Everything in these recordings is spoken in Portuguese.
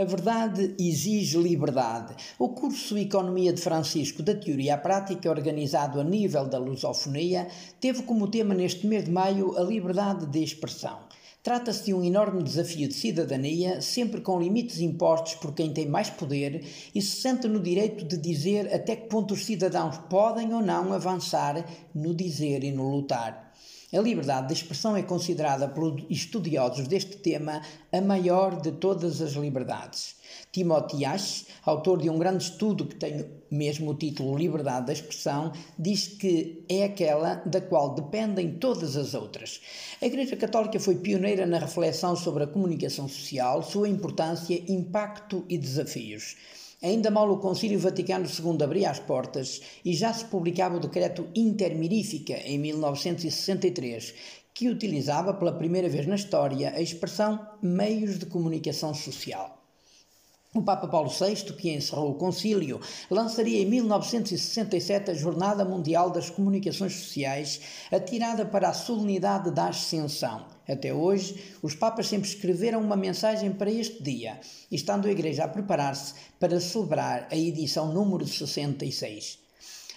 A verdade exige liberdade. O curso Economia de Francisco da Teoria à Prática, organizado a nível da lusofonia, teve como tema neste mês de maio a liberdade de expressão. Trata-se de um enorme desafio de cidadania, sempre com limites impostos por quem tem mais poder e se sente no direito de dizer até que ponto os cidadãos podem ou não avançar no dizer e no lutar. A liberdade de expressão é considerada pelos estudiosos deste tema a maior de todas as liberdades. Timothy Ash, autor de um grande estudo que tem mesmo o título Liberdade da Expressão, diz que é aquela da qual dependem todas as outras. A Igreja Católica foi pioneira na reflexão sobre a comunicação social, sua importância, impacto e desafios. Ainda mal o Concílio Vaticano II abria as portas e já se publicava o decreto Intermirífica em 1963, que utilizava pela primeira vez na história a expressão meios de comunicação social. O Papa Paulo VI, que encerrou o concílio, lançaria em 1967 a Jornada Mundial das Comunicações Sociais, atirada para a solenidade da Ascensão. Até hoje, os Papas sempre escreveram uma mensagem para este dia, estando a Igreja a preparar-se para celebrar a edição número 66.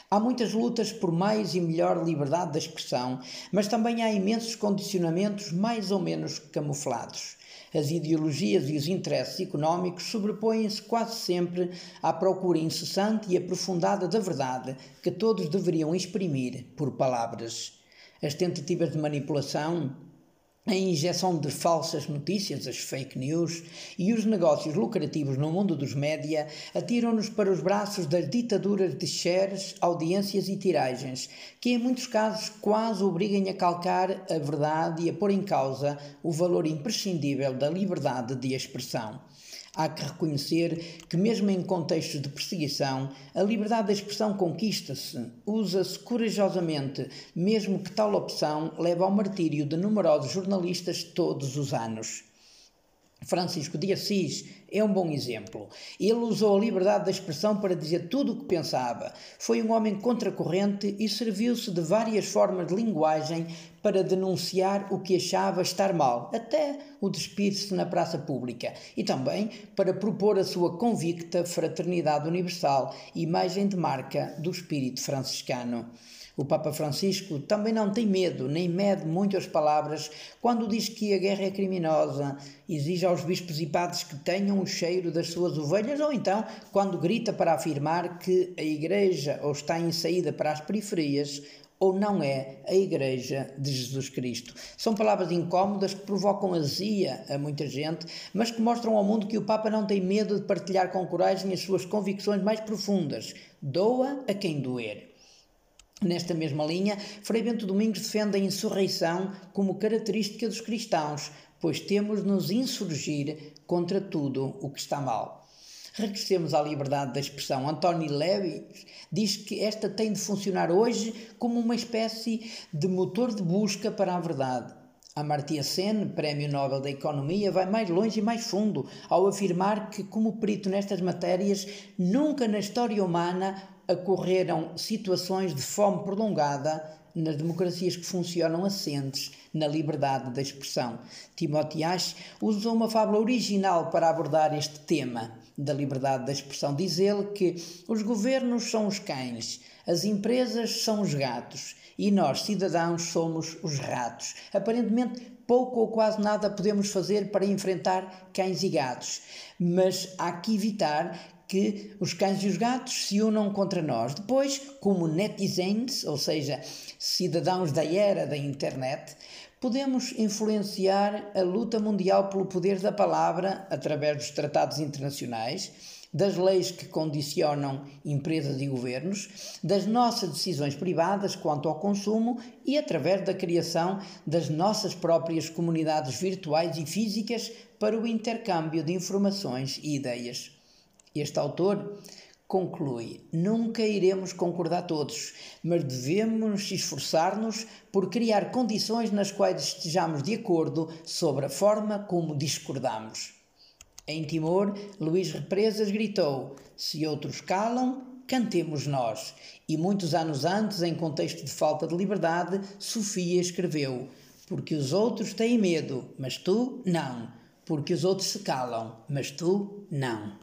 Há muitas lutas por mais e melhor liberdade de expressão, mas também há imensos condicionamentos mais ou menos camuflados. As ideologias e os interesses económicos sobrepõem-se quase sempre à procura incessante e aprofundada da verdade que todos deveriam exprimir por palavras. As tentativas de manipulação, a injeção de falsas notícias, as fake news, e os negócios lucrativos no mundo dos média atiram-nos para os braços das ditaduras de shares, audiências e tiragens, que em muitos casos quase obrigam a calcar a verdade e a pôr em causa o valor imprescindível da liberdade de expressão. Há que reconhecer que, mesmo em contextos de perseguição, a liberdade de expressão conquista-se, usa-se corajosamente, mesmo que tal opção leve ao martírio de numerosos jornalistas todos os anos. Francisco de Assis é um bom exemplo. Ele usou a liberdade de expressão para dizer tudo o que pensava. Foi um homem contracorrente e serviu-se de várias formas de linguagem para denunciar o que achava estar mal, até o despir-se na praça pública, e também para propor a sua convicta fraternidade universal, imagem de marca do espírito franciscano. O Papa Francisco também não tem medo, nem mede muito as palavras quando diz que a guerra é criminosa, exige aos bispos e padres que tenham o cheiro das suas ovelhas, ou então quando grita para afirmar que a Igreja ou está em saída para as periferias ou não é a Igreja de Jesus Cristo. São palavras incómodas que provocam azia a muita gente, mas que mostram ao mundo que o Papa não tem medo de partilhar com coragem as suas convicções mais profundas. Doa a quem doer. Nesta mesma linha, Frei Bento Domingos defende a insurreição como característica dos cristãos, pois temos de nos insurgir contra tudo o que está mal. Regressemos à liberdade da expressão. António Levy diz que esta tem de funcionar hoje como uma espécie de motor de busca para a verdade. Amartya Sen, Prémio Nobel da Economia, vai mais longe e mais fundo ao afirmar que, como perito nestas matérias, nunca na história humana ocorreram situações de fome prolongada nas democracias que funcionam assentes na liberdade da expressão. Timothy Ash usou uma fábula original para abordar este tema da liberdade da expressão. Diz ele que os governos são os cães, as empresas são os gatos e nós, cidadãos, somos os ratos. Aparentemente, pouco ou quase nada podemos fazer para enfrentar cães e gatos, mas há que evitar que os cães e os gatos se unam contra nós. Depois, como netizens, ou seja, cidadãos da era da internet, podemos influenciar a luta mundial pelo poder da palavra através dos tratados internacionais, das leis que condicionam empresas e governos, das nossas decisões privadas quanto ao consumo e através da criação das nossas próprias comunidades virtuais e físicas para o intercâmbio de informações e ideias. Este autor conclui: nunca iremos concordar todos, mas devemos esforçar-nos por criar condições nas quais estejamos de acordo sobre a forma como discordamos. Em Timor, Luís Represas gritou: Se outros calam, cantemos nós. E muitos anos antes, em contexto de falta de liberdade, Sofia escreveu: Porque os outros têm medo, mas tu não porque os outros se calam, mas tu não.